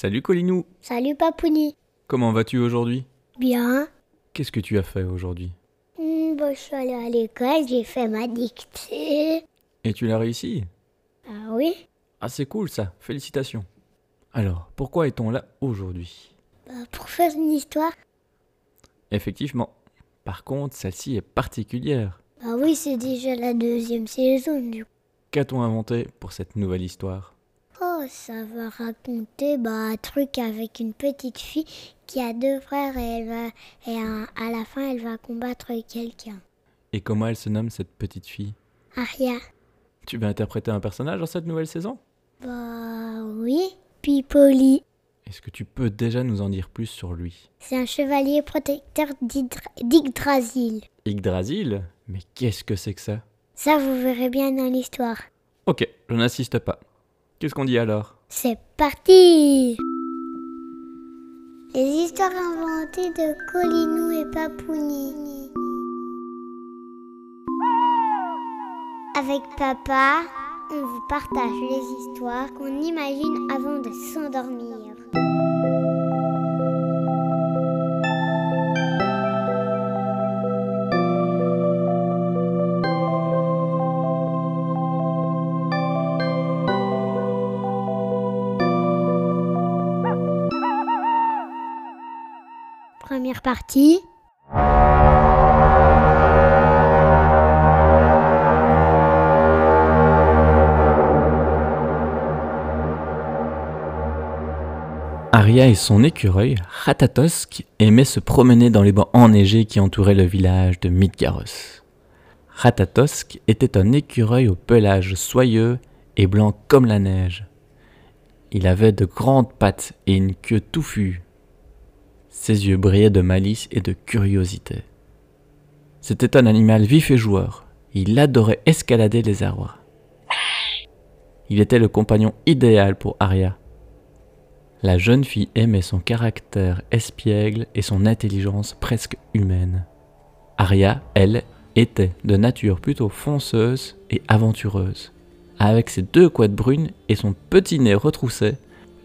Salut Colinou Salut Papouni. Comment vas-tu aujourd'hui? Bien. Qu'est-ce que tu as fait aujourd'hui? Bon, je suis allée à l'école, j'ai fait ma dictée. Et tu l'as réussi? Ah oui Ah c'est cool ça, félicitations. Alors, pourquoi est-on là aujourd'hui? Bah, Pour faire une histoire Effectivement. Par contre, celle-ci est particulière. Bah oui, c'est déjà la deuxième saison du coup. Qu'a-t-on inventé pour cette nouvelle histoire? Oh, ça va raconter bah, un truc avec une petite fille qui a deux frères et, elle va, et à, la fin elle va combattre quelqu'un. Et comment elle se nomme cette petite fille? Aria. Tu vas interpréter un personnage dans cette nouvelle saison? Bah oui. Pipoli. Est-ce que tu peux déjà nous en dire plus sur lui? C'est un chevalier protecteur d'Yggdrasil. Yggdrasil? Mais qu'est-ce que c'est que ça? Ça, vous verrez bien dans l'histoire. Ok, je n'insiste pas. Qu'est-ce qu'on dit alors? C'est parti Les histoires inventées de Colinou et Papouni. Avec papa, on vous partage les histoires qu'on imagine avant de s'endormir. Partie. Aria et son écureuil, Ratatosk, aimaient se promener dans les bancs enneigés qui entouraient le village de Midgaros. Ratatosk était un écureuil au pelage soyeux et blanc comme la neige. Il avait de grandes pattes et une queue touffue. Ses yeux brillaient de malice et de curiosité. C'était un animal vif et joueur. Il adorait escalader les arbres. Il était le compagnon idéal pour Aria. La jeune fille aimait son caractère espiègle et son intelligence presque humaine. Aria, elle, était de nature plutôt fonceuse et aventureuse. Avec ses deux couettes brunes et son petit nez retroussé,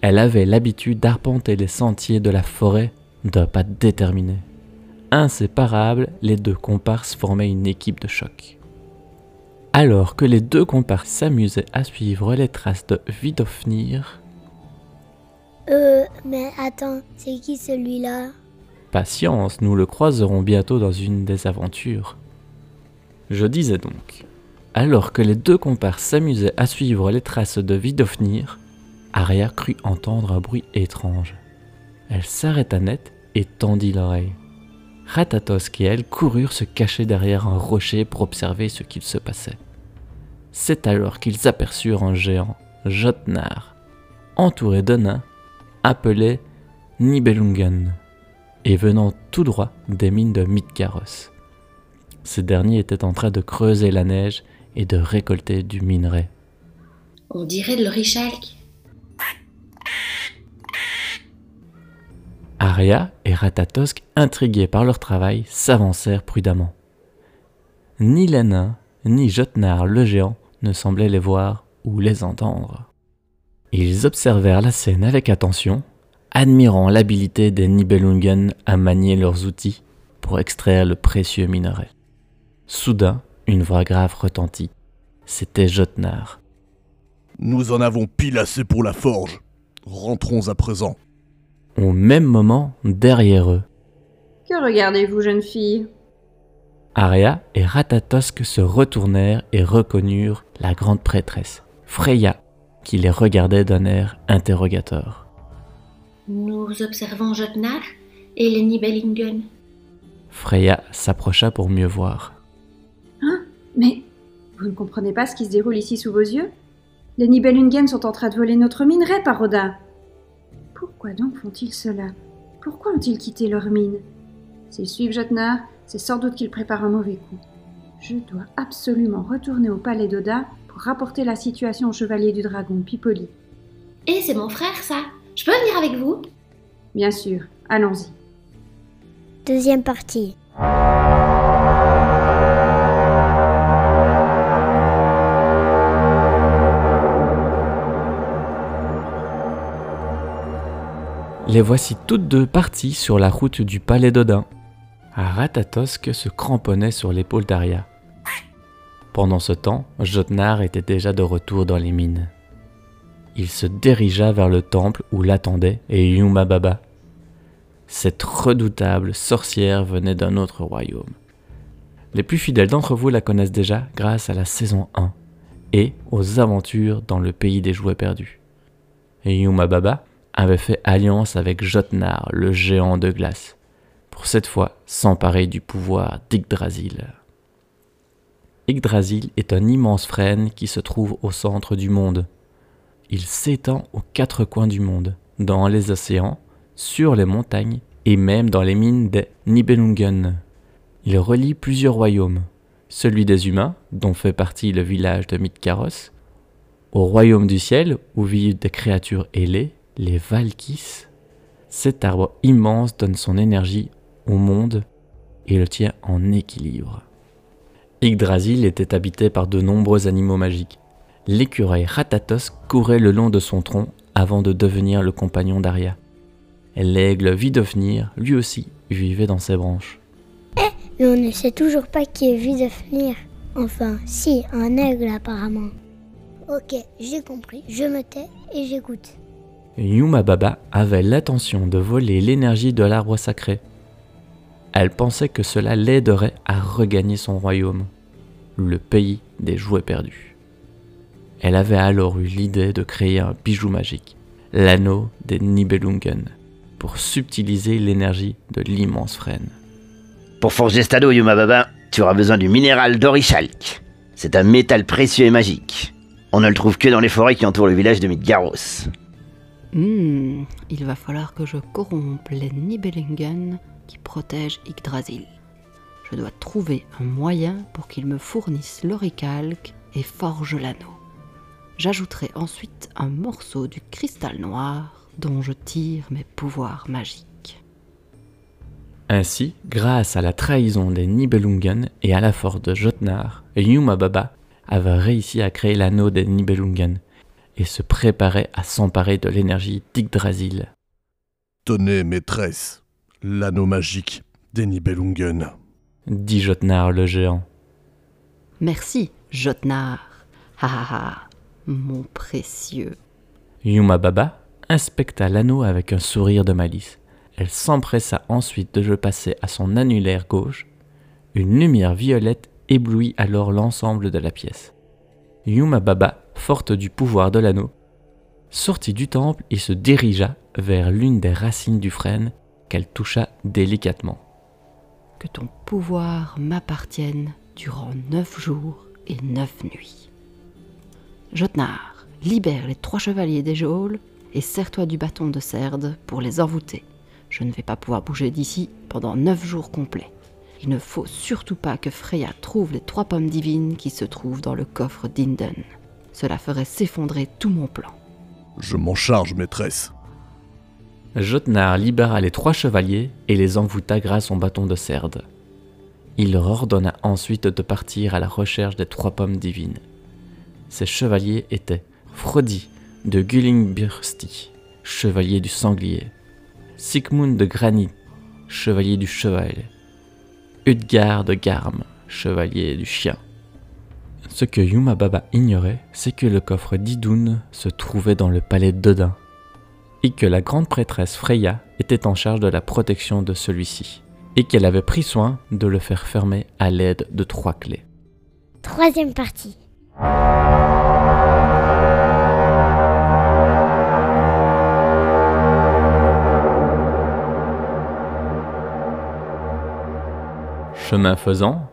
elle avait l'habitude d'arpenter les sentiers de la forêt d'un pas déterminé. Inséparables, les deux comparses formaient une équipe de choc. Alors que les deux comparses s'amusaient à suivre les traces de Vidofnir, Euh, mais attends, c'est qui celui-là? Patience, nous le croiserons bientôt dans une des aventures. Je disais donc, alors que les deux comparses s'amusaient à suivre les traces de Vidofnir, Aria crut entendre un bruit étrange. Elle s'arrêta net et tendit l'oreille. Ratatosk et elle coururent se cacher derrière un rocher pour observer ce qu'il se passait. C'est alors qu'ils aperçurent un géant, Jotnar, entouré de nains, appelé Nibelungen et venant tout droit des mines de Midgaros. Ces derniers étaient en train de creuser la neige et de récolter du minerai. On dirait de l'orichalque. Aria et Ratatosk, intrigués par leur travail, s'avancèrent prudemment. Ni les nains, ni Jotnar le géant ne semblaient les voir ou les entendre. Ils observèrent la scène avec attention, admirant l'habileté des Nibelungen à manier leurs outils pour extraire le précieux minerai. Soudain, une voix grave retentit. C'était Jotnar. Nous en avons pile assez pour la forge. Rentrons à présent. Au même moment, derrière eux, Que regardez-vous, jeune fille? Aria et Ratatosk se retournèrent et reconnurent la grande prêtresse, Freya, qui les regardait d'un air interrogateur. Nous observons Jotnar et les Nibelungen. Freya s'approcha pour mieux voir. Mais vous ne comprenez pas ce qui se déroule ici sous vos yeux? Les Nibelungen sont en train de voler notre minerai, Paroda Pourquoi donc font-ils cela? Pourquoi ont-ils quitté leur mine? S'ils suivent Jotnar, c'est sans doute qu'ils préparent un mauvais coup. Je dois absolument retourner au palais d'Oda pour rapporter la situation au chevalier du dragon, Pipoli. Et c'est mon frère, ça. Je peux venir avec vous? Bien sûr, allons-y. Deuxième partie. Les voici toutes deux parties sur la route du palais d'Odin. Ratatosk se cramponnait sur l'épaule d'Aria. Pendant ce temps, Jotnar était déjà de retour dans les mines. Il se dirigea vers le temple où l'attendait et Yuma Baba. Cette redoutable sorcière venait d'un autre royaume. Les plus fidèles d'entre vous la connaissent déjà grâce à la saison 1 et aux aventures dans le pays des jouets perdus. Yuma Baba avait fait alliance avec Jotnar, le géant de glace, pour cette fois s'emparer du pouvoir d'Yggdrasil. Yggdrasil est un immense frêne qui se trouve au centre du monde. Il s'étend aux quatre coins du monde, dans les océans, sur les montagnes et même dans les mines des Nibelungen. Il relie plusieurs royaumes, celui des humains, dont fait partie le village de Midcaros, au royaume du ciel, où vivent des créatures ailées, les Valkis. Cet arbre immense donne son énergie au monde et le tient en équilibre. Yggdrasil était habité par de nombreux animaux magiques. L'écureuil Ratatos courait le long de son tronc avant de devenir le compagnon d'Aria. L'aigle Vidofnir, lui aussi, vivait dans ses branches. Eh, mais on ne sait toujours pas qui est Vidofnir. Enfin, si, un aigle apparemment. Ok, j'ai compris, je me tais et j'écoute. Yuma Baba avait l'intention de voler l'énergie de l'arbre sacré. Elle pensait que cela l'aiderait à regagner son royaume, le pays des jouets perdus. Elle avait alors eu l'idée de créer un bijou magique, l'anneau des Nibelungen, pour subtiliser l'énergie de l'immense frêne. Pour forger cet anneau, Yuma Baba, tu auras besoin du minéral d'Orichalk. C'est un métal précieux et magique. On ne le trouve que dans les forêts qui entourent le village de Midgaros. Hmm, il va falloir que je corrompe les Nibelungen qui protègent Yggdrasil. Je dois trouver un moyen pour qu'ils me fournissent l'oricalque et forgent l'anneau. J'ajouterai ensuite un morceau du cristal noir dont je tire mes pouvoirs magiques. Ainsi, grâce à la trahison des Nibelungen et à la force de Jotnar, Yuma Baba avait réussi à créer l'anneau des Nibelungen et se préparait à s'emparer de l'énergie d'Yggdrasil. Tenez, maîtresse, l'anneau magique des Nibelungen. Dit Jotnar le géant. Merci, Jotnar. Ha ha ha, mon précieux. Yuma Baba inspecta l'anneau avec un sourire de malice. Elle s'empressa ensuite de le passer à son annulaire gauche. Une lumière violette éblouit alors l'ensemble de la pièce. Yuma Baba, forte du pouvoir de l'anneau, sortit du temple et se dirigea vers l'une des racines du frêne qu'elle toucha délicatement. Que ton pouvoir m'appartienne durant neuf jours et neuf nuits. Jotnar, libère les trois chevaliers des geôles et serre-toi du bâton de Cerde pour les envoûter. Je ne vais pas pouvoir bouger d'ici pendant neuf jours complets. Il ne faut surtout pas que Freya trouve les trois pommes divines qui se trouvent dans le coffre d'Inden. Cela ferait s'effondrer tout mon plan. Je m'en charge, maîtresse. Jotnar libéra les trois chevaliers et les envoûta grâce au bâton de Cerde. Il leur ordonna ensuite de partir à la recherche des trois pommes divines. Ces chevaliers étaient Frodi de Gullingbirsti, chevalier du sanglier, Sigmund de Granit, chevalier du cheval, Udgar de Garm, chevalier du chien. Ce que Yuma Baba ignorait, c'est que le coffre d'Idun se trouvait dans le palais d'Odin, et que la grande prêtresse Freya était en charge de la protection de celui-ci, et qu'elle avait pris soin de le faire fermer à l'aide de trois clés. Troisième partie. Chemin faisant,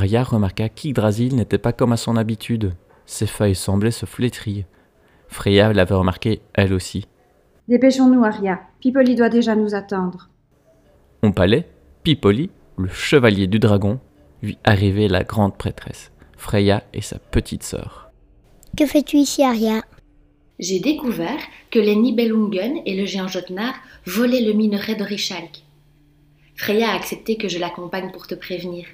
Arya remarqua qu'Yggdrasil n'était pas comme à son habitude. Ses feuilles semblaient se flétrir. Freya l'avait remarqué elle aussi. Dépêchons-nous, Aria. Pipoli doit déjà nous attendre. Au palais, Pipoli, le chevalier du dragon, vit arriver la grande prêtresse, Freya et sa petite sœur. Que fais-tu ici, Aria? J'ai découvert que les Nibelungen et le géant Jotnar volaient le minerai de Richalk. Freya a accepté que je l'accompagne pour te prévenir.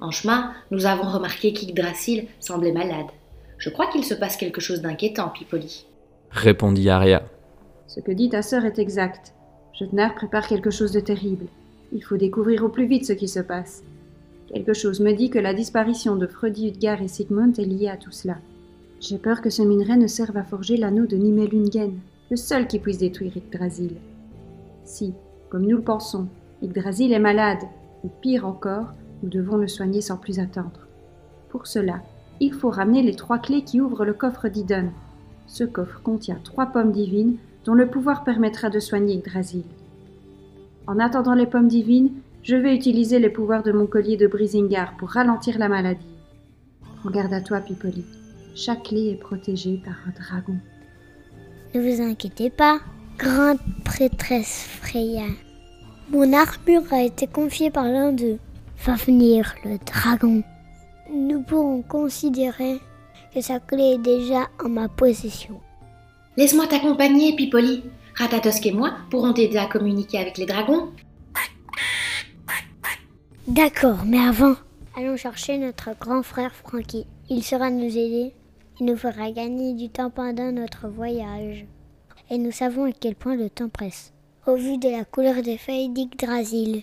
En chemin, nous avons remarqué qu'Yggdrasil semblait malade. Je crois qu'il se passe quelque chose d'inquiétant, Pipoli. Répondit Arya. Ce que dit ta sœur est exact. Jotnar prépare quelque chose de terrible. Il faut découvrir au plus vite ce qui se passe. Quelque chose me dit que la disparition de Frodi, Udgar et Sigmund est liée à tout cela. J'ai peur que ce minerai ne serve à forger l'anneau de Nimelungen, le seul qui puisse détruire Yggdrasil. Si, comme nous le pensons, Yggdrasil est malade, ou pire encore, nous devons le soigner sans plus attendre. Pour cela, il faut ramener les trois clés qui ouvrent le coffre d'Idun. Ce coffre contient trois pommes divines dont le pouvoir permettra de soigner Yggdrasil. En attendant les pommes divines, je vais utiliser les pouvoirs de mon collier de Brisingar pour ralentir la maladie. Prends garde à toi, Pipoli. Chaque clé est protégée par un dragon. Ne vous inquiétez pas, grande prêtresse Freya. Mon armure a été confiée par l'un d'eux. Va venir le dragon. Nous pourrons considérer que sa clé est déjà en ma possession. Laisse-moi t'accompagner, Pipoli. Ratatosk et moi pourront t'aider à communiquer avec les dragons. D'accord, mais avant, allons chercher notre grand frère Frankie. Il sera nous aider. Il nous fera gagner du temps pendant notre voyage. Et nous savons à quel point le temps presse, au vu de la couleur des feuilles d'Yggdrasil.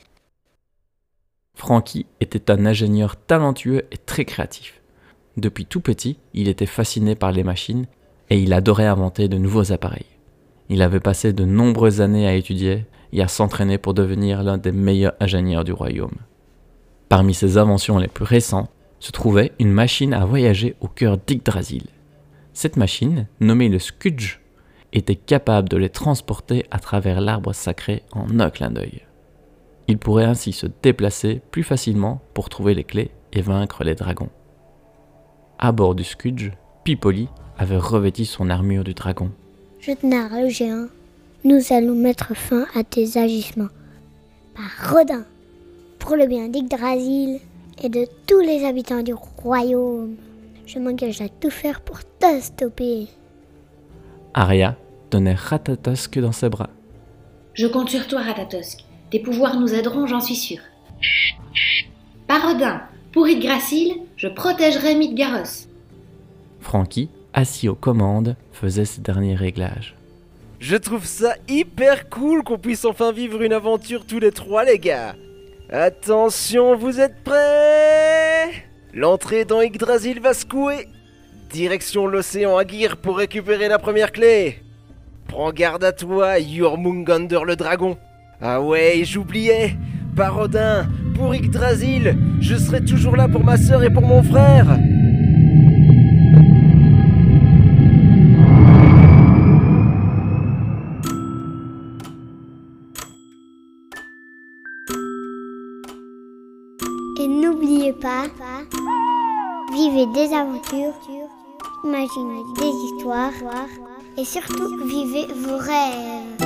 Frankie était un ingénieur talentueux et très créatif. Depuis tout petit, il était fasciné par les machines et il adorait inventer de nouveaux appareils. Il avait passé de nombreuses années à étudier et à s'entraîner pour devenir l'un des meilleurs ingénieurs du royaume. Parmi ses inventions les plus récentes se trouvait une machine à voyager au cœur d'Yggdrasil. Cette machine, nommée le Skudge, était capable de les transporter à travers l'arbre sacré en un clin d'œil. Il pourrait ainsi se déplacer plus facilement pour trouver les clés et vaincre les dragons. À bord du Skudge, Pipoli avait revêti son armure du dragon. Jotnar le géant, nous allons mettre fin à tes agissements. Par Rodin, pour le bien d'Yggdrasil et de tous les habitants du royaume. Je m'engage à tout faire pour te stopper. Arya tenait Ratatosk dans ses bras. Je compte sur toi, Ratatosk. Tes pouvoirs nous aideront, j'en suis sûre. Parodin, pour Yggdrasil, je protégerai Midgaros. Frankie, assis aux commandes, faisait ses derniers réglages. Je trouve ça hyper cool qu'on puisse enfin vivre une aventure tous les trois, les gars. Attention, vous êtes prêts? L'entrée dans Yggdrasil va secouer. Direction l'océan Agir pour récupérer la première clé. Prends garde à toi, Jormungandr le dragon. Ah ouais, j'oubliais. Parodin, pour Yggdrasil, je serai toujours là pour ma sœur et pour mon frère. Et n'oubliez pas, vivez des aventures, imaginez des histoires et surtout vivez vos rêves.